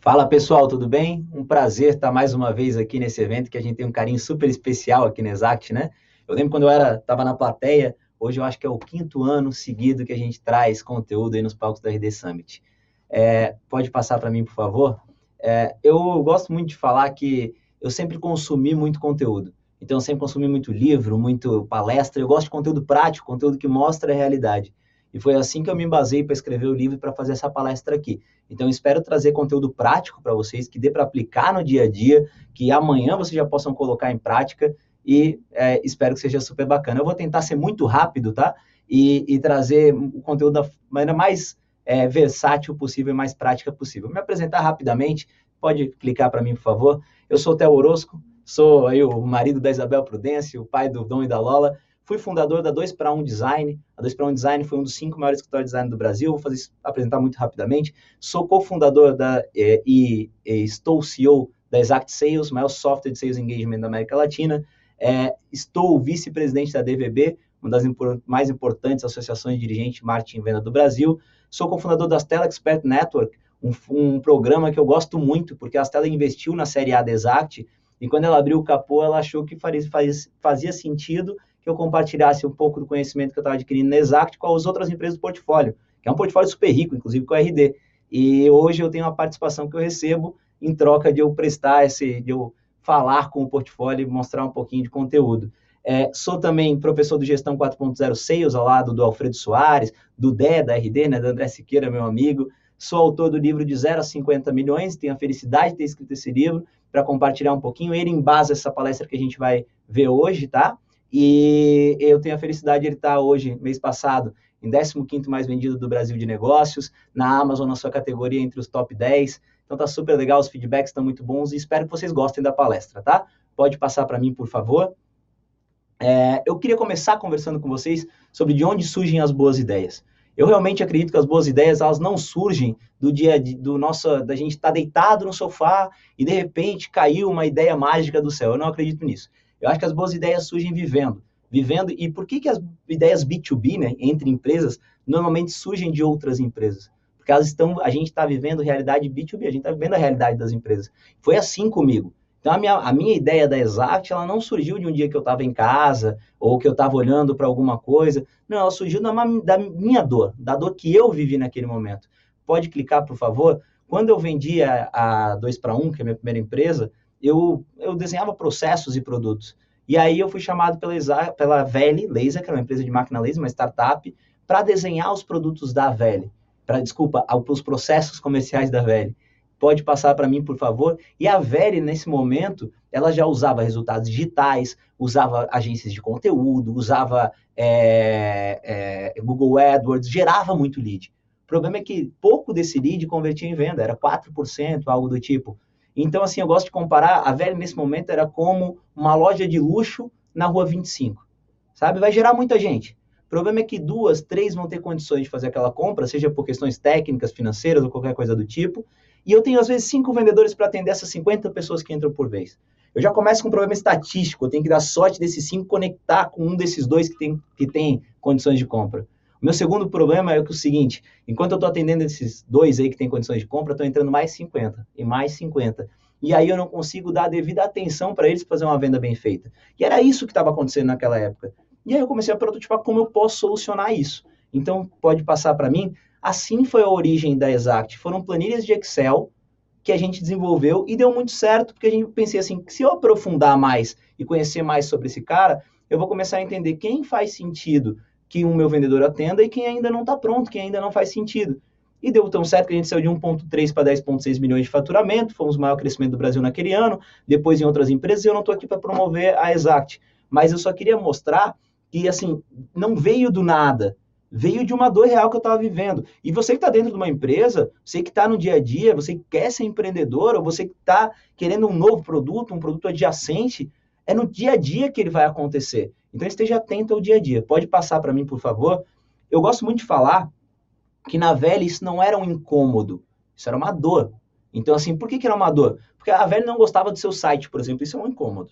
Fala pessoal, tudo bem? Um prazer estar mais uma vez aqui nesse evento que a gente tem um carinho super especial aqui na Exact, né? Eu lembro quando eu era estava na plateia, hoje eu acho que é o quinto ano seguido que a gente traz conteúdo aí nos palcos da RD Summit. É, pode passar para mim, por favor? É, eu gosto muito de falar que eu sempre consumi muito conteúdo. Então, eu sempre consumi muito livro, muito palestra. Eu gosto de conteúdo prático, conteúdo que mostra a realidade. E foi assim que eu me basei para escrever o livro e para fazer essa palestra aqui. Então, espero trazer conteúdo prático para vocês, que dê para aplicar no dia a dia, que amanhã vocês já possam colocar em prática e é, espero que seja super bacana. Eu vou tentar ser muito rápido, tá? E, e trazer o conteúdo da maneira mais é, versátil possível e mais prática possível. Me apresentar rapidamente, pode clicar para mim, por favor. Eu sou o Theo Orosco, sou aí o marido da Isabel Prudência, o pai do Dom e da Lola. Fui fundador da 2 para 1 Design. A 2 para 1 Design foi um dos cinco maiores escritórios de design do Brasil. Vou fazer, apresentar muito rapidamente. Sou cofundador da é, e, e, estou CEO da Exact Sales, maior software de sales engagement da América Latina. É, estou vice-presidente da DVB, uma das impor mais importantes associações de dirigente marketing e venda do Brasil. Sou cofundador da Stella Expert Network, um, um, programa que eu gosto muito, porque a Stella investiu na série A da Exact, e quando ela abriu o capô, ela achou que fazia sentido que eu compartilhasse um pouco do conhecimento que eu estava adquirindo na Exact com as outras empresas do portfólio, que é um portfólio super rico, inclusive com a RD. E hoje eu tenho uma participação que eu recebo em troca de eu prestar esse, de eu falar com o portfólio e mostrar um pouquinho de conteúdo. É, sou também professor de gestão 4.0 Sales, ao lado do Alfredo Soares, do Dé, da RD, né, do André Siqueira, meu amigo. Sou autor do livro de 0 a 50 milhões, tenho a felicidade de ter escrito esse livro para compartilhar um pouquinho. Ele embasa essa palestra que a gente vai ver hoje, tá? E eu tenho a felicidade de ele estar hoje, mês passado, em 15º mais vendido do Brasil de negócios, na Amazon, na sua categoria entre os top 10. Então tá super legal, os feedbacks estão muito bons e espero que vocês gostem da palestra, tá? Pode passar para mim, por favor. É, eu queria começar conversando com vocês sobre de onde surgem as boas ideias. Eu realmente acredito que as boas ideias elas não surgem do dia do nosso da gente estar tá deitado no sofá e de repente caiu uma ideia mágica do céu. Eu não acredito nisso. Eu acho que as boas ideias surgem vivendo. Vivendo, e por que, que as ideias B2B, né, entre empresas, normalmente surgem de outras empresas? Porque elas estão, a gente está vivendo realidade B2B, a gente está vivendo a realidade das empresas. Foi assim comigo. Então, a minha, a minha ideia da Exact, ela não surgiu de um dia que eu estava em casa, ou que eu estava olhando para alguma coisa. Não, ela surgiu da, da minha dor, da dor que eu vivi naquele momento. Pode clicar, por favor? Quando eu vendi a, a 2 para 1, que é a minha primeira empresa, eu, eu desenhava processos e produtos. E aí eu fui chamado pela, pela Vele Laser, que é uma empresa de máquina laser, uma startup, para desenhar os produtos da Vele. Para, desculpa, os processos comerciais da Vele. Pode passar para mim, por favor. E a Vele, nesse momento, ela já usava resultados digitais, usava agências de conteúdo, usava é, é, Google AdWords, gerava muito lead. O problema é que pouco desse lead convertia em venda, era 4%, algo do tipo. Então, assim, eu gosto de comparar, a Velha nesse momento era como uma loja de luxo na rua 25, sabe? Vai gerar muita gente. O problema é que duas, três vão ter condições de fazer aquela compra, seja por questões técnicas, financeiras ou qualquer coisa do tipo, e eu tenho, às vezes, cinco vendedores para atender essas 50 pessoas que entram por vez. Eu já começo com um problema estatístico, eu tenho que dar sorte desses cinco conectar com um desses dois que tem, que tem condições de compra. Meu segundo problema é, que o seguinte: enquanto eu estou atendendo esses dois aí que têm condições de compra, estão entrando mais 50 e mais 50. E aí eu não consigo dar a devida atenção para eles fazer uma venda bem feita. E era isso que estava acontecendo naquela época. E aí eu comecei a prototipar como eu posso solucionar isso. Então, pode passar para mim. Assim foi a origem da Exact. Foram planilhas de Excel que a gente desenvolveu e deu muito certo, porque a gente pensei assim, se eu aprofundar mais e conhecer mais sobre esse cara, eu vou começar a entender quem faz sentido que o meu vendedor atenda e quem ainda não está pronto, quem ainda não faz sentido. E deu tão certo que a gente saiu de 1,3 para 10,6 milhões de faturamento, fomos o maior crescimento do Brasil naquele ano, depois em outras empresas, eu não estou aqui para promover a Exact. Mas eu só queria mostrar que, assim, não veio do nada, veio de uma dor real que eu estava vivendo. E você que está dentro de uma empresa, você que está no dia a dia, você que quer ser empreendedor, ou você que está querendo um novo produto, um produto adjacente, é no dia a dia que ele vai acontecer. Então esteja atento ao dia a dia. Pode passar para mim, por favor? Eu gosto muito de falar que na velha isso não era um incômodo, isso era uma dor. Então, assim, por que, que era uma dor? Porque a velha não gostava do seu site, por exemplo, isso é um incômodo.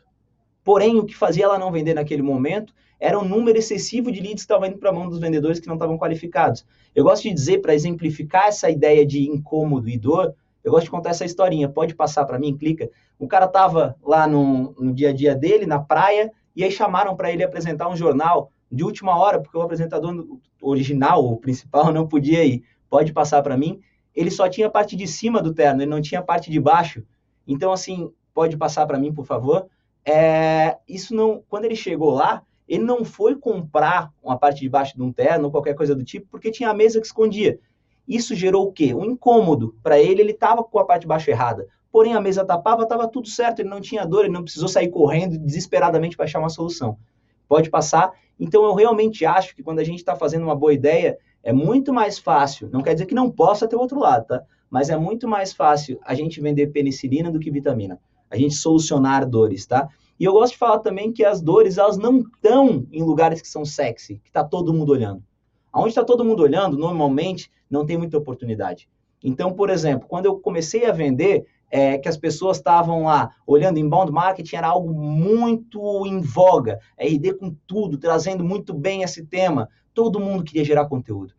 Porém, o que fazia ela não vender naquele momento era um número excessivo de leads que estavam indo para a mão dos vendedores que não estavam qualificados. Eu gosto de dizer, para exemplificar essa ideia de incômodo e dor, Eu gosto de contar essa historinha. Pode passar para mim, clica. O cara tava lá no, no dia a dia dele, na praia, e aí chamaram para ele apresentar um jornal de última hora, porque o apresentador original, o principal, não podia ir. Pode passar para mim. Ele só tinha a parte de cima do terno, ele não tinha a parte de baixo. Então, assim, pode passar para mim, por favor. É, isso não, quando ele chegou lá, ele não foi comprar uma parte de baixo de um terno ou qualquer coisa do tipo, porque tinha a mesa que escondia. Isso gerou o quê? Um incômodo. Para ele, ele estava com a parte de baixo errada. Porém, a mesa tapava, estava tudo certo, ele não tinha dor, ele não precisou sair correndo desesperadamente para achar uma solução. Pode passar. Então, eu realmente acho que quando a gente está fazendo uma boa ideia, é muito mais fácil, não quer dizer que não possa ter outro lado, tá? Mas é muito mais fácil a gente vender penicilina do que vitamina. A gente solucionar dores, tá? E eu gosto de falar também que as dores, elas não estão em lugares que são sexy, que está todo mundo olhando. Onde está todo mundo olhando, normalmente, não tem muita oportunidade. Então, por exemplo, quando eu comecei a vender, é, que as pessoas estavam lá olhando inbound marketing era algo muito em voga, RD com tudo, trazendo muito bem esse tema. Todo mundo queria gerar conteúdo.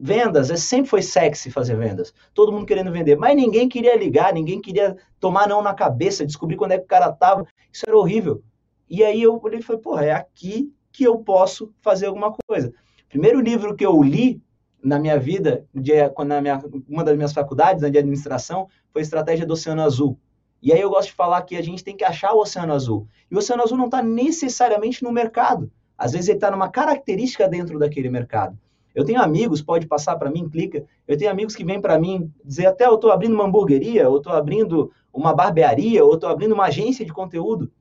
Vendas, é, sempre foi sexy fazer vendas. Todo mundo querendo vender, mas ninguém queria ligar, ninguém queria tomar não na cabeça, descobrir quando é que o cara tava. Isso era horrível. E aí eu olhei e falei, porra, é aqui que eu posso fazer alguma coisa. Primeiro livro que eu li na minha vida, de, na minha, uma das minhas faculdades né, de administração, foi Estratégia do Oceano Azul. E aí eu gosto de falar que a gente tem que achar o Oceano Azul. E o Oceano Azul não está necessariamente no mercado. Às vezes ele está numa característica dentro daquele mercado. Eu tenho amigos, pode passar para mim, clica. Eu tenho amigos que vêm para mim dizer até eu estou abrindo uma hamburgueria, ou estou abrindo uma barbearia, ou estou abrindo uma agência de conteúdo.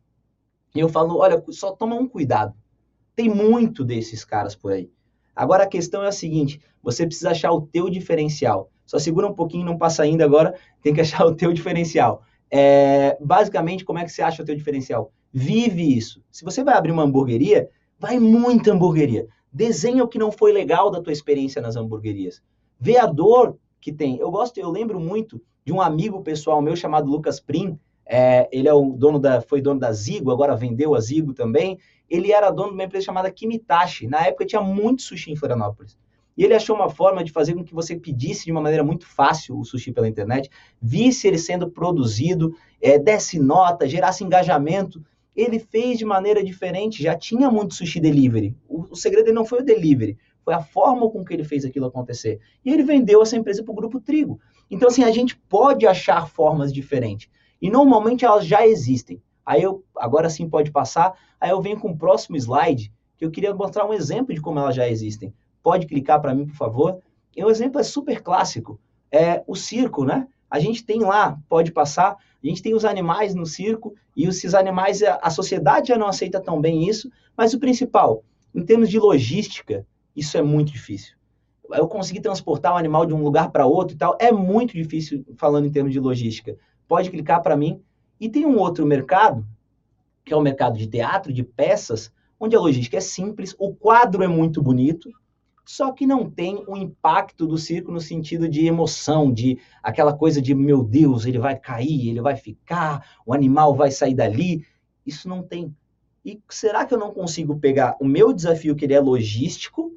E eu falo, olha, só toma um cuidado. Tem muito desses caras por aí. Agora a questão é a seguinte: você precisa achar o teu diferencial. Só segura um pouquinho, não passa ainda agora, tem que achar o teu diferencial. É, basicamente, como é que você acha o teu diferencial? Vive isso. Se você vai abrir uma hamburgueria, vai muita hamburgueria. Desenha o que não foi legal da tua experiência nas hamburguerias. Vê a dor que tem. Eu gosto, eu lembro muito de um amigo pessoal meu chamado Lucas Prim. É, ele é o dono da, foi dono da Zigo, agora vendeu a Zigo também ele era dono de uma empresa chamada Kimitashi. Na época tinha muito sushi em Florianópolis. E ele achou uma forma de fazer com que você pedisse de uma maneira muito fácil o sushi pela internet, visse ele sendo produzido, é, desse nota, gerasse engajamento. Ele fez de maneira diferente, já tinha muito sushi delivery. O, o segredo não foi o delivery, foi a forma com que ele fez aquilo acontecer. E ele vendeu essa empresa para o Grupo Trigo. Então, assim, a gente pode achar formas diferentes. E normalmente elas já existem. Aí eu, agora sim pode passar. Aí eu venho com o próximo slide, que eu queria mostrar um exemplo de como elas já existem. Pode clicar para mim, por favor. E o exemplo é super clássico. É o circo, né? A gente tem lá, pode passar, a gente tem os animais no circo, e esses animais, a sociedade já não aceita tão bem isso, mas o principal, em termos de logística, isso é muito difícil. Eu conseguir transportar um animal de um lugar para outro e tal, é muito difícil falando em termos de logística. Pode clicar para mim, e tem um outro mercado, que é o mercado de teatro, de peças, onde a logística é simples, o quadro é muito bonito, só que não tem o impacto do circo no sentido de emoção, de aquela coisa de, meu Deus, ele vai cair, ele vai ficar, o animal vai sair dali. Isso não tem. E será que eu não consigo pegar o meu desafio, que ele é logístico,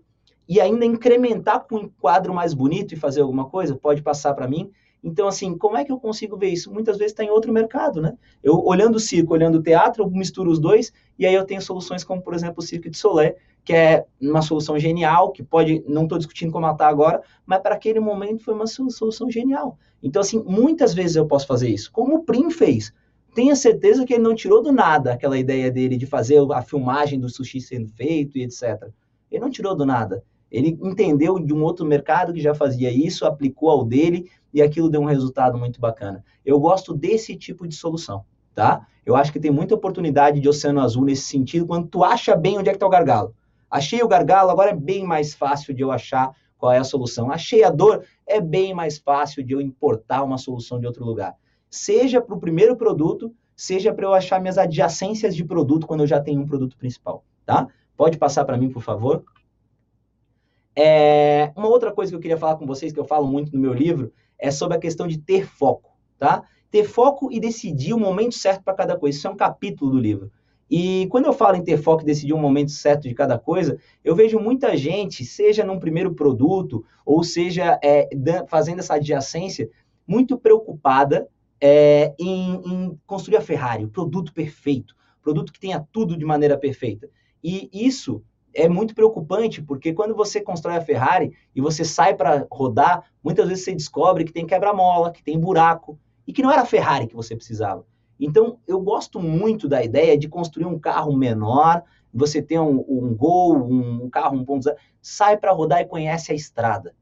e ainda incrementar com um quadro mais bonito e fazer alguma coisa? Pode passar para mim. Então, assim, como é que eu consigo ver isso? Muitas vezes está em outro mercado, né? Eu, olhando o circo, olhando o teatro, eu misturo os dois, e aí eu tenho soluções como, por exemplo, o Circo de Solé, que é uma solução genial, que pode, não estou discutindo como ela está agora, mas para aquele momento foi uma solução genial. Então, assim, muitas vezes eu posso fazer isso, como o Prim fez. Tenha certeza que ele não tirou do nada aquela ideia dele de fazer a filmagem do sushi sendo feito e etc. Ele não tirou do nada. Ele entendeu de um outro mercado que já fazia isso, aplicou ao dele e aquilo deu um resultado muito bacana. Eu gosto desse tipo de solução, tá? Eu acho que tem muita oportunidade de oceano azul nesse sentido, quando tu acha bem onde é que está o gargalo. Achei o gargalo, agora é bem mais fácil de eu achar qual é a solução. Achei a dor, é bem mais fácil de eu importar uma solução de outro lugar. Seja para o primeiro produto, seja para eu achar minhas adjacências de produto quando eu já tenho um produto principal, tá? Pode passar para mim, por favor. É, uma outra coisa que eu queria falar com vocês, que eu falo muito no meu livro, é sobre a questão de ter foco, tá? Ter foco e decidir o momento certo para cada coisa. Isso é um capítulo do livro. E quando eu falo em ter foco e decidir o momento certo de cada coisa, eu vejo muita gente, seja num primeiro produto, ou seja é, fazendo essa adjacência, muito preocupada é, em, em, construir a Ferrari, o produto perfeito, produto que tenha tudo de maneira perfeita. E isso é muito preocupante, porque quando você constrói a Ferrari e você sai para rodar, muitas vezes você descobre que tem quebra-mola, que tem buraco, e que não era a Ferrari que você precisava. Então, eu gosto muito da ideia de construir um carro menor, você tem um, um Gol, um, um carro 1.0, sai para rodar e conhece a estrada.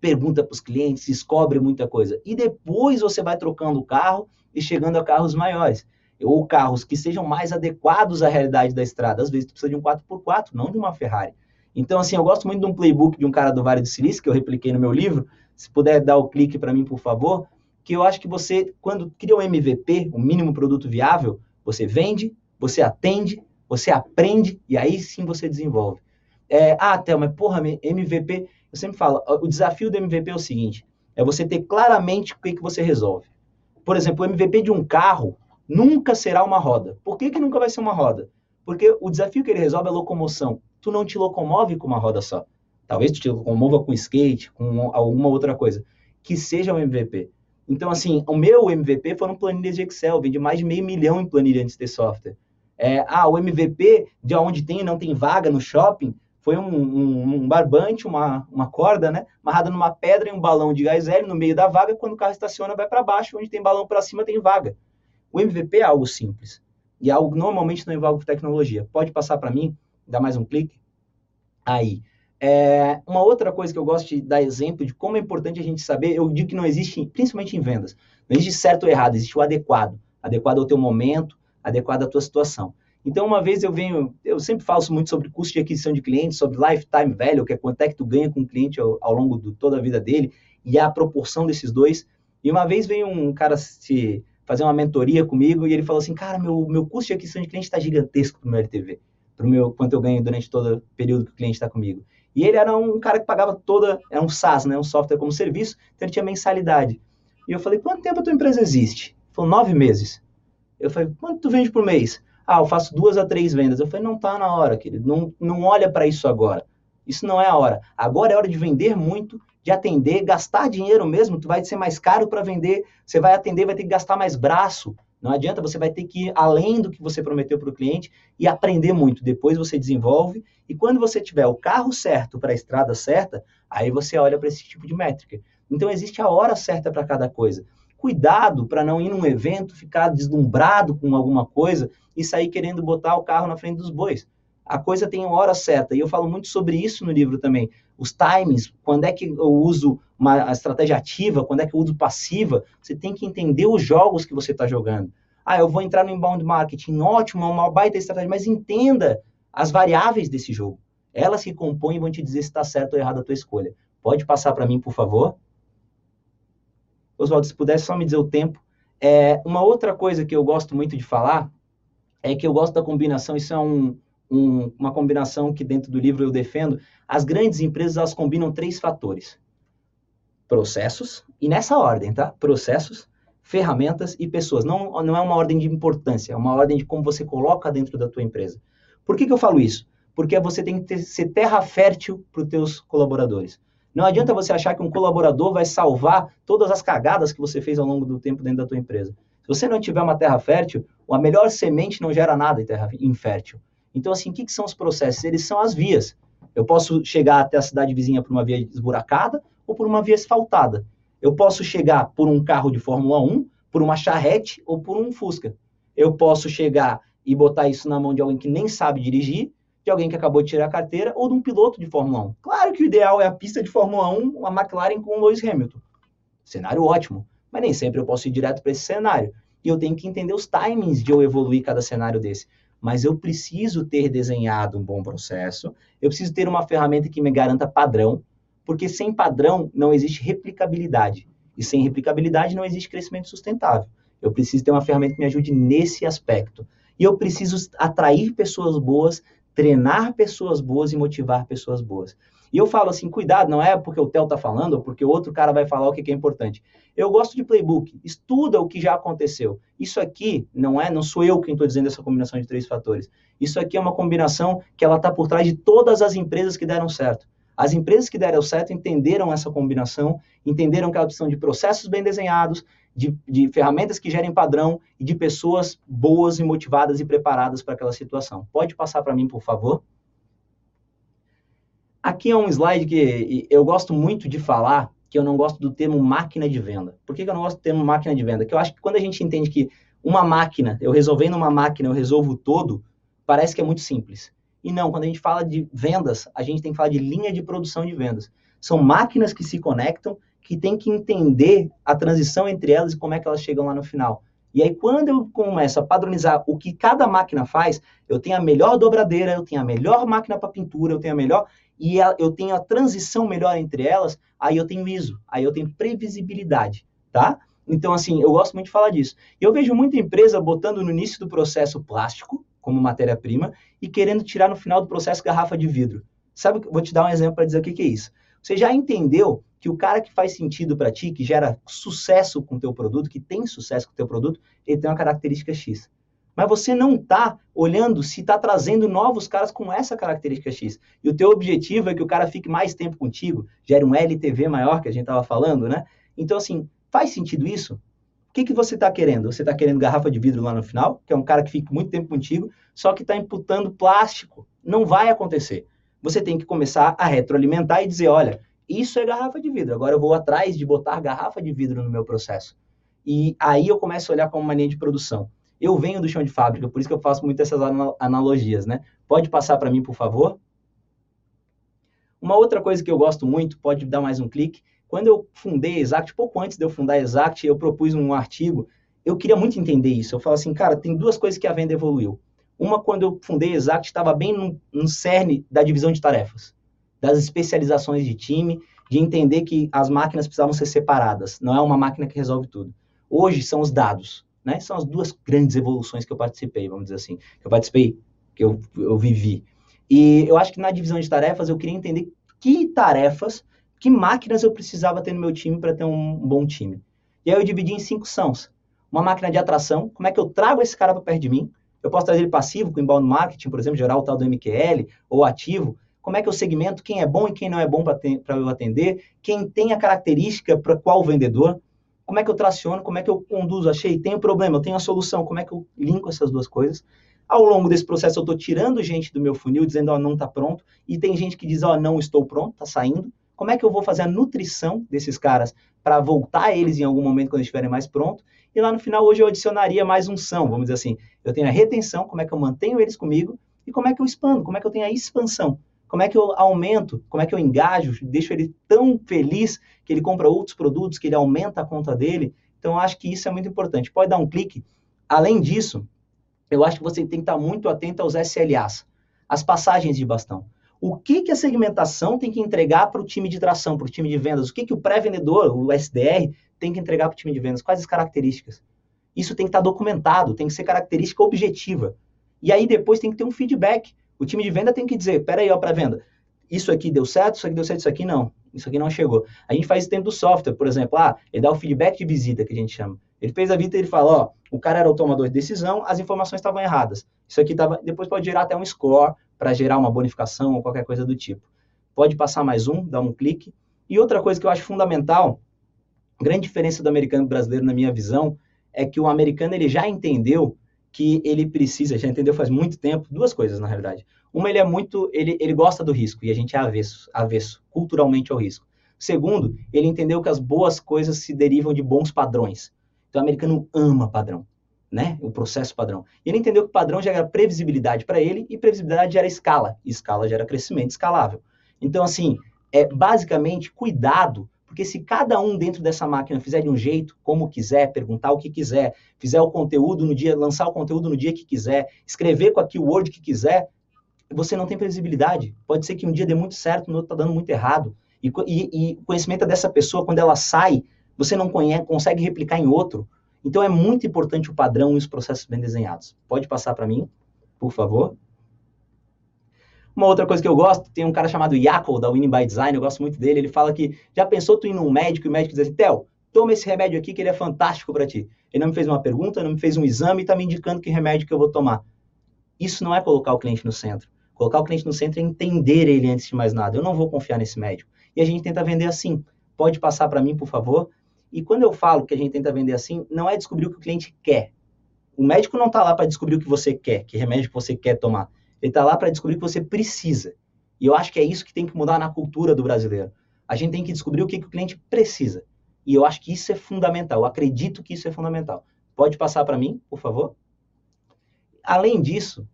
Pergunta para os clientes, descobre muita coisa. E depois você vai trocando o carro e chegando a carros maiores ou carros que sejam mais adequados à realidade da estrada. Às vezes tu precisa de um 4x4, não de uma Ferrari. Então, assim, eu gosto muito de um playbook de um cara do Vale do Silício, que eu repliquei no meu livro. Se puder dar o clique para mim, por favor. Que eu acho que você, quando cria um MVP, o um mínimo produto viável, você vende, você atende, você aprende e aí sim você desenvolve. É, ah, Thelma, porra, MVP, eu sempre falo, o desafio do MVP é o seguinte, é você ter claramente o que, que você resolve. Por exemplo, o MVP de um carro, nunca será uma roda. Por que, que nunca vai ser uma roda? Porque o desafio que ele resolve é a locomoção. Tu não te locomove com uma roda só. Talvez tu te locomova com skate, com alguma outra coisa. Que seja o MVP. Então, assim, o meu MVP foram planilhas de Excel. Vendi mais de meio milhão em planilha antes de software. É, ah, o MVP de onde tem e não tem vaga no shopping foi um, um, um, barbante, uma, uma corda, né? Amarrada numa pedra e um balão de gás hélio no meio da vaga. Quando o carro estaciona, vai para baixo. Onde tem balão para cima, tem vaga. O MVP é algo simples e é algo normalmente não envolve tecnologia. Pode passar para mim, dá mais um clique. Aí. É, uma outra coisa que eu gosto de dar exemplo de como é importante a gente saber, eu digo que não existe, principalmente em vendas, não existe certo ou errado, existe o adequado. Adequado ao teu momento, adequado à tua situação. Então, uma vez eu venho, eu sempre falo muito sobre custo de aquisição de clientes, sobre lifetime value, que é quanto é que tu ganha com o cliente ao, ao longo de toda a vida dele, e a proporção desses dois. E uma vez veio um cara se fazer uma mentoria comigo e ele falou assim, cara, meu, meu custo de aquisição de cliente está gigantesco para o meu LTV, para o meu quanto eu ganho durante todo o período que o cliente está comigo. E ele era um cara que pagava toda, era um SaaS, né, um software como serviço, então ele tinha mensalidade. E eu falei, quanto tempo a tua empresa existe? Falou, nove meses. Eu falei, quanto tu vende por mês? Ah, eu faço duas a três vendas. Eu falei, não tá na hora, querido, não, não olha para isso agora. Isso não é a hora. Agora é hora de vender muito de atender, gastar dinheiro mesmo, tu vai ser mais caro para vender, você vai atender, vai ter que gastar mais braço. Não adianta, você vai ter que ir além do que você prometeu para o cliente e aprender muito. Depois você desenvolve e quando você tiver o carro certo para a estrada certa, aí você olha para esse tipo de métrica. Então existe a hora certa para cada coisa. Cuidado para não ir num evento, ficar deslumbrado com alguma coisa e sair querendo botar o carro na frente dos bois. A coisa tem hora certa. E eu falo muito sobre isso no livro também os timings, quando é que eu uso uma estratégia ativa, quando é que eu uso passiva, você tem que entender os jogos que você está jogando. Ah, eu vou entrar no inbound marketing, ótimo, é uma baita estratégia, mas entenda as variáveis desse jogo. Elas que compõem vão te dizer se está certo ou errado a tua escolha. Pode passar para mim, por favor? Oswaldo, se pudesse só me dizer o tempo. É, uma outra coisa que eu gosto muito de falar é que eu gosto da combinação, isso é um, um, uma combinação que dentro do livro eu defendo. As grandes empresas elas combinam três fatores: processos e nessa ordem, tá? Processos, ferramentas e pessoas. Não, não é uma ordem de importância, é uma ordem de como você coloca dentro da tua empresa. Por que, que eu falo isso? Porque você tem que ter, ser terra fértil para os teus colaboradores. Não adianta você achar que um colaborador vai salvar todas as cagadas que você fez ao longo do tempo dentro da tua empresa. Se você não tiver uma terra fértil, a melhor semente não gera nada em terra infértil. Então, assim, o que, que são os processos? Eles são as vias. Eu posso chegar até a cidade vizinha por uma via esburacada ou por uma via asfaltada. Eu posso chegar por um carro de Fórmula 1, por uma charrete ou por um Fusca. Eu posso chegar e botar isso na mão de alguém que nem sabe dirigir, de alguém que acabou de tirar a carteira ou de um piloto de Fórmula 1. Claro que o ideal é a pista de Fórmula 1, uma McLaren com o Lewis Hamilton. Cenário ótimo, mas nem sempre eu posso ir direto para esse cenário. E eu tenho que entender os timings de eu evoluir cada cenário desse mas eu preciso ter desenhado um bom processo, eu preciso ter uma ferramenta que me garanta padrão, porque sem padrão não existe replicabilidade. E sem replicabilidade não existe crescimento sustentável. Eu preciso ter uma ferramenta que me ajude nesse aspecto. E eu preciso atrair pessoas boas, treinar pessoas boas e motivar pessoas boas. E eu falo assim, cuidado, não é porque o Theo está falando ou porque outro cara vai falar o que é importante. Eu gosto de playbook, estuda o que já aconteceu. Isso aqui não é, não sou eu quem estou dizendo essa combinação de três fatores. Isso aqui é uma combinação que ela está por trás de todas as empresas que deram certo. As empresas que deram certo entenderam essa combinação, entenderam que elas precisam de processos bem desenhados, de, de ferramentas que gerem padrão e de pessoas boas e motivadas e preparadas para aquela situação. Pode passar para mim, por favor? Aqui é um slide que eu gosto muito de falar, que eu não gosto do termo máquina de venda. Por que, eu não gosto do termo máquina de venda? Que eu acho que quando a gente entende que uma máquina, eu resolvendo uma máquina, eu resolvo todo, parece que é muito simples. E não, quando a gente fala de vendas, a gente tem que falar de linha de produção de vendas. São máquinas que se conectam, que tem que entender a transição entre elas e como é que elas chegam lá no final. E aí, quando eu começo a padronizar o que cada máquina faz, eu tenho a melhor dobradeira, eu tenho a melhor máquina para pintura, eu tenho a melhor. E eu tenho a transição melhor entre elas, aí eu tenho ISO, aí eu tenho previsibilidade, tá? Então, assim, eu gosto muito de falar disso. Eu vejo muita empresa botando no início do processo plástico como matéria-prima e querendo tirar no final do processo garrafa de vidro. Sabe, vou te dar um exemplo para dizer o que, que é isso. Você já entendeu que o cara que faz sentido para ti, que gera sucesso com o teu produto, que tem sucesso com o teu produto, ele tem uma característica X. Mas você não está olhando se está trazendo novos caras com essa característica X. E o teu objetivo é que o cara fique mais tempo contigo, gere um LTV maior, que a gente estava falando, né? Então, assim, faz sentido isso? O que, que você está querendo? Você está querendo garrafa de vidro lá no final, que é um cara que fica muito tempo contigo, só que está imputando plástico. Não vai acontecer. Você tem que começar a retroalimentar e dizer, olha, isso é garrafa de vidro. Agora eu vou atrás de botar garrafa de vidro no meu processo. E aí eu começo a olhar como uma linha de produção. Eu venho do chão de fábrica, por isso que eu faço muito essas analogias, né? Pode passar para mim, por favor? Uma outra coisa que eu gosto muito, pode dar mais um clique. Quando eu fundei Exact, pouco antes de eu fundar Exact, eu propus um artigo. Eu queria muito entender isso. Eu falo assim, cara, tem duas coisas que a venda evoluiu. Uma, quando eu fundei Exact, estava bem no, no cerne da divisão de tarefas das especializações de time, de entender que as máquinas precisavam ser separadas. Não é uma máquina que resolve tudo. Hoje são os dados, né? São as duas grandes evoluções que eu participei, vamos dizer assim, que eu participei, que eu, eu vivi. E eu acho que na divisão de tarefas eu queria entender que tarefas, que máquinas eu precisava ter no meu time para ter um bom time. E aí eu dividi em cinco sãos. Uma máquina de atração, como é que eu trago esse cara para perto de mim? Eu posso trazer ele passivo, com inbound marketing, por exemplo, gerar o tal do MQL, ou ativo, como é que eu segmento quem é bom e quem não é bom para eu atender, quem tem a característica para qual vendedor, como é que eu traciono, como é que eu conduzo, achei, tenho problema, eu tenho a solução, como é que eu linko essas duas coisas. Ao longo desse processo, eu estou tirando gente do meu funil, dizendo, ó, oh, não está pronto, e tem gente que diz, ó, oh, não estou pronto, está saindo. Como é que eu vou fazer a nutrição desses caras para voltar eles em algum momento quando estiverem mais prontos? E lá no final, hoje eu adicionaria mais um são, vamos dizer assim. Eu tenho a retenção, como é que eu mantenho eles comigo, e como é que eu expando, como é que eu tenho a expansão. Como é que eu aumento? Como é que eu engajo? Deixo ele tão feliz que ele compra outros produtos, que ele aumenta a conta dele. Então, acho que isso é muito importante. Pode dar um clique. Além disso, eu acho que você tem que estar muito atento aos SLAs, as passagens de bastão. O que, que a segmentação tem que entregar para o time de tração, para o time de vendas? O que, que o pré-vendedor, o SDR, tem que entregar para o time de vendas? Quais as características? Isso tem que estar documentado, tem que ser característica objetiva. E aí depois tem que ter um feedback. O time de venda tem que dizer, peraí, ó, para venda, isso aqui deu certo, isso aqui deu certo, isso aqui não. Isso aqui não chegou. A gente faz isso dentro do software, por exemplo, ah, ele dá o feedback de visita, que a gente chama. Ele fez a visita e ele fala, ó, o cara era o tomador de decisão, as informações estavam erradas. Isso aqui tava, depois pode gerar até um score para gerar uma bonificação ou qualquer coisa do tipo. Pode passar mais um, dar um clique. E outra coisa que eu acho fundamental, grande diferença do americano e brasileiro na minha visão, é que o americano ele já entendeu que ele precisa, já entendeu faz muito tempo, duas coisas na realidade. Uma, ele é muito, ele, ele gosta do risco e a gente é avesso, avesso culturalmente ao risco. Segundo, ele entendeu que as boas coisas se derivam de bons padrões. Então, o americano ama padrão, né? O processo padrão. E ele entendeu que padrão gera previsibilidade para ele e previsibilidade gera escala. E escala gera crescimento escalável. Então, assim, é basicamente cuidado porque se cada um dentro dessa máquina fizer de um jeito, como quiser, perguntar o que quiser, fizer o conteúdo no dia, lançar o conteúdo no dia que quiser, escrever com a keyword que quiser, você não tem previsibilidade. Pode ser que um dia dê muito certo, no outro está dando muito errado. E, o conhecimento dessa pessoa, quando ela sai, você não conhece, consegue replicar em outro. Então é muito importante o padrão e os processos bem desenhados. Pode passar para mim, por favor. Uma outra coisa que eu gosto, tem um cara chamado Yaco, da Winning by Design, eu gosto muito dele, ele fala que, já pensou tu ir num médico e o médico diz assim, Theo, toma esse remédio aqui que ele é fantástico para ti. Ele não me fez uma pergunta, não me fez um exame e está me indicando que remédio que eu vou tomar. Isso não é colocar o cliente no centro. Colocar o cliente no centro é entender ele antes de mais nada. Eu não vou confiar nesse médico. E a gente tenta vender assim. Pode passar para mim, por favor? E quando eu falo que a gente tenta vender assim, não é descobrir o que o cliente quer. O médico não está lá para descobrir o que você quer, que remédio que você quer tomar. Ele está lá para descobrir o que você precisa. E eu acho que é isso que tem que mudar na cultura do brasileiro. A gente tem que descobrir o que, que o cliente precisa. E eu acho que isso é fundamental. Eu acredito que isso é fundamental. Pode passar para mim, por favor? Além disso,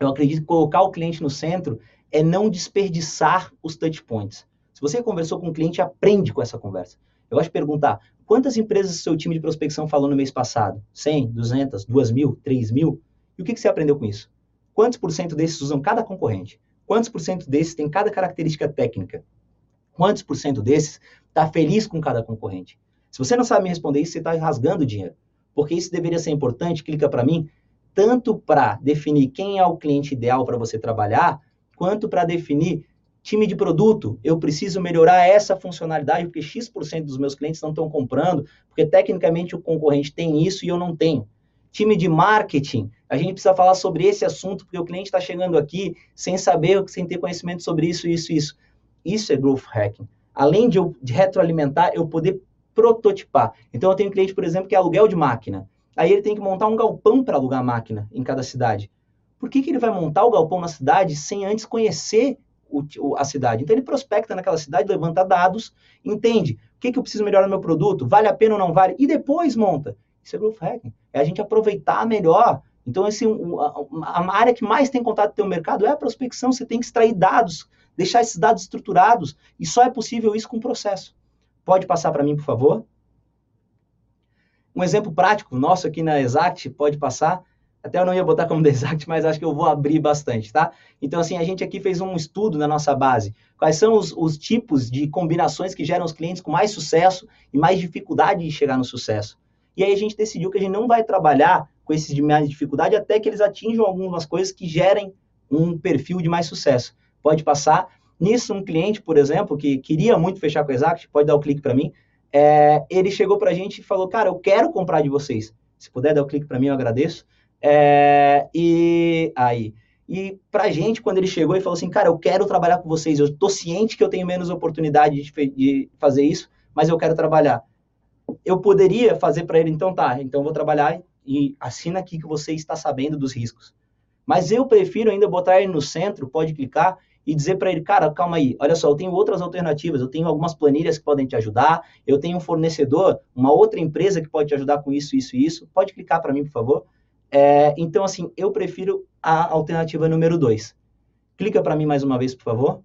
eu acredito que colocar o cliente no centro é não desperdiçar os touch points. Se você conversou com o cliente, aprende com essa conversa. Eu de perguntar, quantas empresas seu time de prospecção falou no mês passado? 100, 200, 2 mil, 3 mil? E o que, que você aprendeu com isso? Quantos por cento desses usam cada concorrente? Quantos por cento desses tem cada característica técnica? Quantos por cento desses está feliz com cada concorrente? Se você não sabe me responder isso, você está rasgando dinheiro. Porque isso deveria ser importante, clica para mim, tanto para definir quem é o cliente ideal para você trabalhar, quanto para definir time de produto. Eu preciso melhorar essa funcionalidade, porque X% dos meus clientes não estão comprando, porque tecnicamente o concorrente tem isso e eu não tenho. Time de marketing, a gente precisa falar sobre esse assunto, porque o cliente está chegando aqui sem saber, sem ter conhecimento sobre isso, isso, isso. Isso é growth hacking. Além de, eu, de retroalimentar, eu poder prototipar. Então, eu tenho um cliente, por exemplo, que é aluguel de máquina. Aí ele tem que montar um galpão para alugar máquina em cada cidade. Por que, que ele vai montar o galpão na cidade sem antes conhecer o, a cidade? Então ele prospecta naquela cidade, levanta dados, entende o que, que eu preciso melhorar no meu produto, vale a pena ou não vale, e depois monta. Isso é growth hacking. É a gente aproveitar melhor. Então, esse, a, a área que mais tem contato com o teu mercado é a prospecção. Você tem que extrair dados, deixar esses dados estruturados, e só é possível isso com o processo. Pode passar para mim, por favor? Um exemplo prático nosso aqui na Exact, pode passar. Até eu não ia botar como da Exact, mas acho que eu vou abrir bastante, tá? Então, assim, a gente aqui fez um estudo na nossa base. Quais são os, os tipos de combinações que geram os clientes com mais sucesso e mais dificuldade de chegar no sucesso? E aí a gente decidiu que a gente não vai trabalhar com esses de mais dificuldade até que eles atinjam algumas coisas que gerem um perfil de mais sucesso. Pode passar. Nisso, um cliente, por exemplo, que queria muito fechar com a Exact, pode dar o clique para mim, é, ele chegou para a gente e falou, cara, eu quero comprar de vocês. Se puder dar o um clique para mim, eu agradeço. É, e aí, e para a gente, quando ele chegou e falou assim, cara, eu quero trabalhar com vocês, eu estou ciente que eu tenho menos oportunidade de, de fazer isso, mas eu quero trabalhar. Eu poderia fazer para ele, então tá, então vou trabalhar e assina aqui que você está sabendo dos riscos. Mas eu prefiro ainda botar ele no centro, pode clicar e dizer para ele, cara, calma aí, olha só, eu tenho outras alternativas, eu tenho algumas planilhas que podem te ajudar, eu tenho um fornecedor, uma outra empresa que pode te ajudar com isso, isso e isso. Pode clicar para mim, por favor. É, então, assim, eu prefiro a alternativa número 2. Clica para mim mais uma vez, por favor.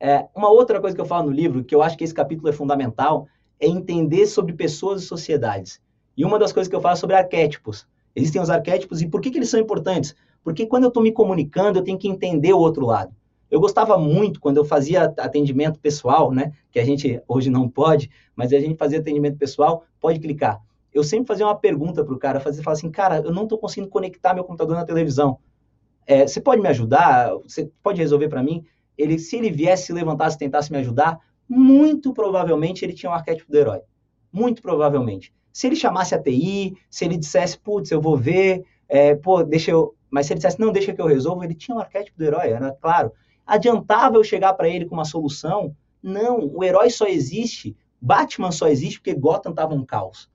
É, uma outra coisa que eu falo no livro, que eu acho que esse capítulo é fundamental, é entender sobre pessoas e sociedades. E uma das coisas que eu falo é sobre arquétipos. Existem os arquétipos e por que, que eles são importantes? Porque quando eu estou me comunicando, eu tenho que entender o outro lado. Eu gostava muito quando eu fazia atendimento pessoal, né? Que a gente hoje não pode, mas a gente fazia atendimento pessoal, pode clicar. Eu sempre fazia uma pergunta para o cara, fazia falar assim, cara, eu não estou conseguindo conectar meu computador na televisão. É, você pode me ajudar? Você pode resolver para mim? Ele, se ele viesse, se levantasse, tentasse me ajudar, muito provavelmente ele tinha um arquétipo do herói. Muito provavelmente. Se ele chamasse a TI, se ele dissesse, putz, eu vou ver, é, pô, deixa eu mas se ele dissesse, não, deixa que eu resolvo, ele tinha um arquétipo do herói, era claro. Adiantava eu chegar para ele com uma solução? Não, o herói só existe, Batman só existe porque Gotham estava um caos.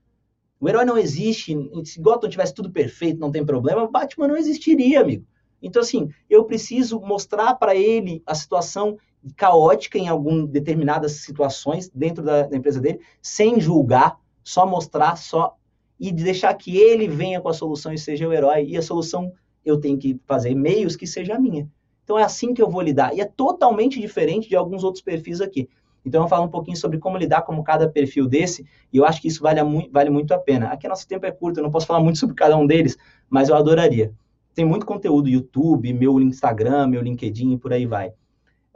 O herói não existe, se Gotham tivesse tudo perfeito, não tem problema, Batman não existiria, amigo. Então, assim, eu preciso mostrar para ele a situação caótica em algumas determinadas situações dentro da, da, empresa dele, sem julgar, só mostrar, só e deixar que ele venha com a solução e seja o herói. E a solução eu tenho que fazer meios que seja a minha. Então é assim que eu vou lidar. E é totalmente diferente de alguns outros perfis aqui. Então eu falo um pouquinho sobre como lidar com cada perfil desse, e eu acho que isso vale, muito, vale muito a pena. Aqui nosso tempo é curto, eu não posso falar muito sobre cada um deles, mas eu adoraria. Tem muito conteúdo, YouTube, meu Instagram, meu LinkedIn e por aí vai.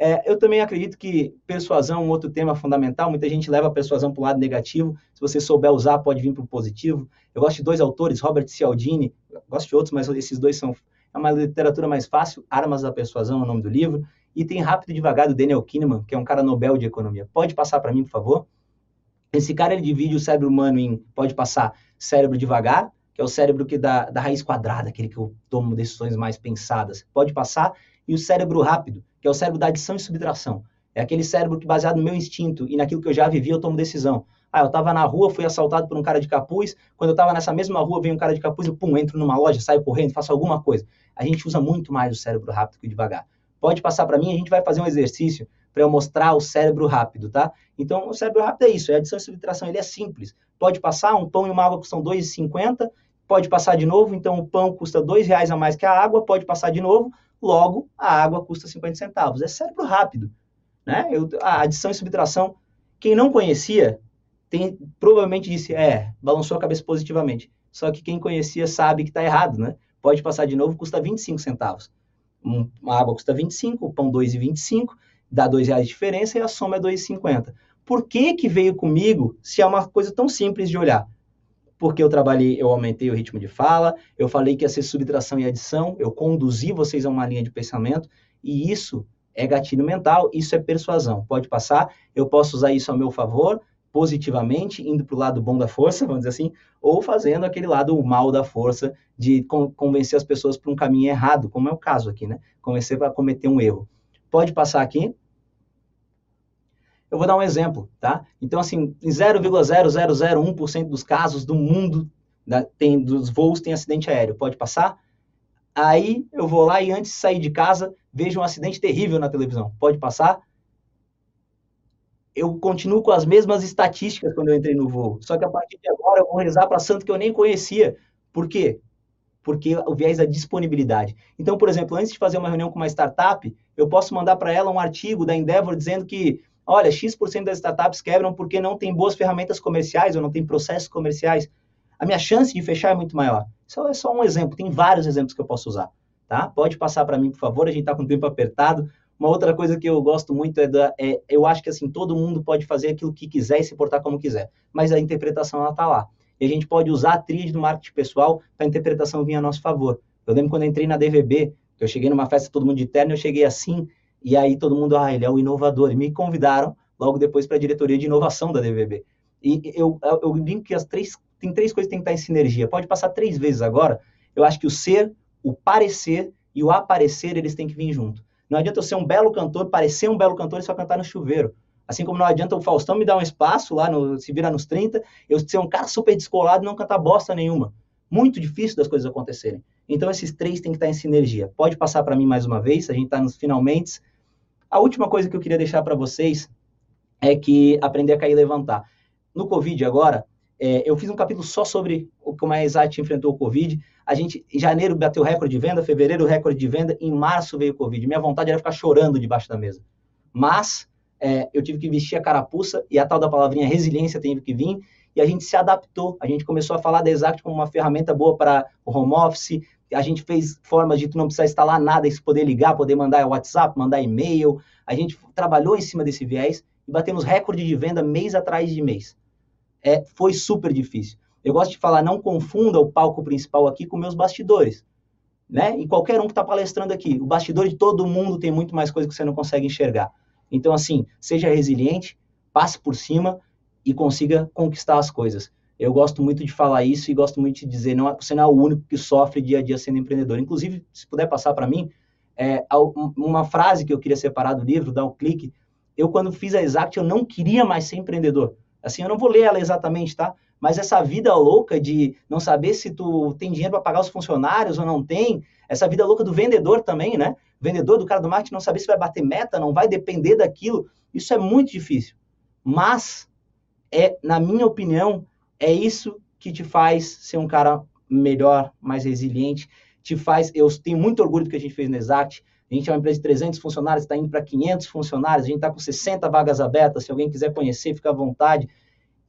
É, eu também acredito que persuasão é um outro tema fundamental. Muita gente leva a persuasão para o lado negativo. Se você souber usar, pode vir para o positivo. Eu gosto de dois autores, Robert Cialdini, gosto de outros, mas esses dois são é uma literatura mais fácil. Armas da Persuasão é o nome do livro. E tem Rápido e Devagar, do Daniel Kahneman, que é um cara Nobel de Economia. Pode passar para mim, por favor? Esse cara, ele divide o cérebro humano em, pode passar, cérebro devagar, que é o cérebro que dá, da raiz quadrada, aquele que eu tomo decisões mais pensadas. Pode passar. E o cérebro rápido, que é o cérebro da adição e subtração. É aquele cérebro que, baseado no meu instinto e naquilo que eu já vivi, eu tomo decisão. Ah, eu estava na rua, fui assaltado por um cara de capuz. Quando eu estava nessa mesma rua, vem um cara de capuz, eu pum, entro numa loja, saio correndo, faço alguma coisa. A gente usa muito mais o cérebro rápido que o devagar. Pode passar para mim, a gente vai fazer um exercício para eu mostrar o cérebro rápido, tá? Então, o cérebro rápido é isso, é adição e subtração, ele é simples. Pode passar, um pão e uma água custam R$ 2,50, pode passar de novo, então o pão custa R$ reais a mais que a água, pode passar de novo, logo a água custa 50 centavos. É cérebro rápido, né? Eu, a adição e subtração, quem não conhecia, tem, provavelmente disse, é, balançou a cabeça positivamente. Só que quem conhecia sabe que está errado, né? Pode passar de novo, custa 25 centavos. Um, uma água custa 25, o pão 2,25, dá R$ reais de diferença e a soma é 2,50. Por que que veio comigo se é uma coisa tão simples de olhar? Porque eu trabalhei, eu aumentei o ritmo de fala, eu falei que ia ser subtração e adição, eu conduzi vocês a uma linha de pensamento, e isso é gatilho mental, isso é persuasão. Pode passar, eu posso usar isso a meu favor, positivamente, indo para o lado bom da força, vamos dizer assim, ou fazendo aquele lado mal da força de convencer as pessoas para um caminho errado, como é o caso aqui, né? Convencer para cometer um erro. Pode passar aqui. Eu vou dar um exemplo, tá? Então, assim, em 0,0001% dos casos do mundo da, tem, dos voos tem acidente aéreo. Pode passar? Aí eu vou lá e antes de sair de casa, vejo um acidente terrível na televisão. Pode passar? eu continuo com as mesmas estatísticas quando eu entrei no voo. Só que a partir de agora eu vou rezar para santo que eu nem conhecia. Por quê? Porque o viés da disponibilidade. Então, por exemplo, antes de fazer uma reunião com uma startup, eu posso mandar para ela um artigo da Endeavor dizendo que, olha, X% das startups quebram porque não tem boas ferramentas comerciais ou não tem processos comerciais. A minha chance de fechar é muito maior. Isso é só um exemplo, tem vários exemplos que eu posso usar. Tá? Pode passar para mim, por favor, a gente está com o tempo apertado. Uma outra coisa que eu gosto muito é, da, é, eu acho que assim, todo mundo pode fazer aquilo que quiser e se portar como quiser, mas a interpretação ela tá lá. E a gente pode usar a tríade do marketing pessoal para a interpretação vir a nosso favor. Eu lembro quando eu entrei na DVB, eu cheguei numa festa todo mundo de terno, eu cheguei assim, e aí todo mundo, ah, ele é o inovador. E me convidaram logo depois para a diretoria de inovação da DVB. E eu, eu, eu digo que as três, tem três coisas que tem que estar em sinergia. Pode passar três vezes agora. Eu acho que o ser, o parecer e o aparecer, eles têm que vir junto. Não adianta eu ser um belo cantor, parecer um belo cantor e só cantar no chuveiro. Assim como não adianta o Faustão me dar um espaço lá, no, se virar nos 30, eu ser um cara super descolado e não cantar bosta nenhuma. Muito difícil das coisas acontecerem. Então, esses três têm que estar em sinergia. Pode passar para mim mais uma vez, a gente está nos finalmente. A última coisa que eu queria deixar para vocês é que aprender a cair e levantar. No Covid agora, é, eu fiz um capítulo só sobre como a Exat enfrentou o Covid. A gente, em janeiro, bateu recorde de venda, fevereiro, recorde de venda, em março veio o Covid. Minha vontade era ficar chorando debaixo da mesa. Mas é, eu tive que vestir a carapuça e a tal da palavrinha resiliência teve que vir e a gente se adaptou. A gente começou a falar da Exact como uma ferramenta boa para o home office. A gente fez formas de tu não precisar instalar nada e poder ligar, poder mandar WhatsApp, mandar e-mail. A gente trabalhou em cima desse viés e batemos recorde de venda mês atrás de mês. É, foi super difícil. Eu gosto de falar, não confunda o palco principal aqui com meus bastidores. Né? E qualquer um que está palestrando aqui, o bastidor de todo mundo tem muito mais coisa que você não consegue enxergar. Então, assim, seja resiliente, passe por cima e consiga conquistar as coisas. Eu gosto muito de falar isso e gosto muito de dizer, não, você não é o único que sofre dia a dia sendo empreendedor. Inclusive, se puder passar para mim, é, uma frase que eu queria separar do livro, dar um clique. Eu, quando fiz a Exact, eu não queria mais ser empreendedor. Assim, eu não vou ler ela exatamente, tá? Mas essa vida louca de não saber se tu tem dinheiro para pagar os funcionários ou não tem, essa vida louca do vendedor também, né? vendedor, do cara do marketing não saber se vai bater meta, não vai depender daquilo, isso é muito difícil. Mas é, na minha opinião, é isso que te faz ser um cara melhor, mais resiliente, te faz, eu tenho muito orgulho do que a gente fez no Exact, a gente é uma empresa de 300 funcionários, está indo para 500 funcionários, a gente está com 60 vagas abertas, se alguém quiser conhecer, fica à vontade.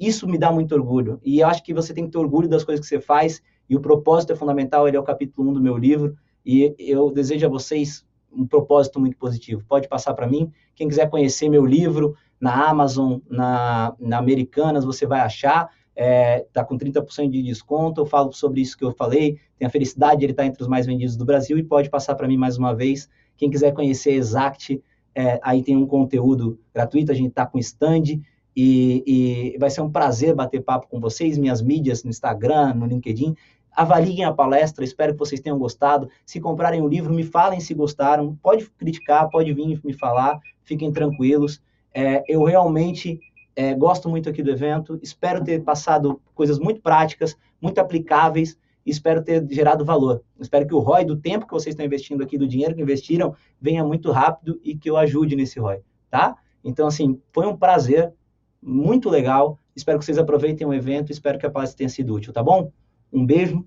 Isso me dá muito orgulho. E eu acho que você tem que ter orgulho das coisas que você faz. E o propósito é fundamental. Ele é o capítulo 1 do meu livro. E eu desejo a vocês um propósito muito positivo. Pode passar para mim. Quem quiser conhecer meu livro na Amazon, na, na Americanas, você vai achar. Está é, tá com 30% de desconto. Eu falo sobre isso que eu falei. Tem a felicidade, ele está entre os mais vendidos do Brasil. E pode passar para mim mais uma vez. Quem quiser conhecer Exact, é, aí tem um conteúdo gratuito. A gente está com stand e, e, vai ser um prazer bater papo com vocês, minhas mídias no Instagram, no LinkedIn. avaliem a palestra, espero que vocês tenham gostado. Se comprarem o livro, me falem se gostaram. Pode criticar, pode vir me falar, fiquem tranquilos. É, eu realmente é, gosto muito aqui do evento, espero ter passado coisas muito práticas, muito aplicáveis, e espero ter gerado valor. Espero que o ROI do tempo que vocês estão investindo aqui, do dinheiro que investiram, venha muito rápido e que eu ajude nesse ROI, tá? Então, assim, foi um prazer, muito legal. Espero que vocês aproveitem o evento, espero que a palestra tenha sido útil, tá bom? Um beijo,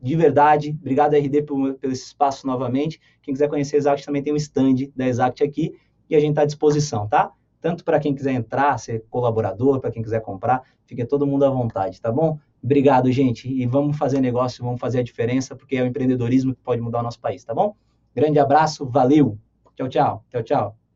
de verdade. Obrigado, RD, por, pelo espaço novamente. Quem quiser conhecer a Exact também tem um stand da Exact aqui e a gente está à disposição, tá? Tanto para quem quiser entrar, ser colaborador, para quem quiser comprar, fique todo mundo à vontade, tá bom? Obrigado, gente. E vamos fazer negócio, vamos fazer a diferença, porque é o empreendedorismo que pode mudar o nosso país, tá bom? Grande abraço, valeu. Tchau, tchau. Tchau, tchau.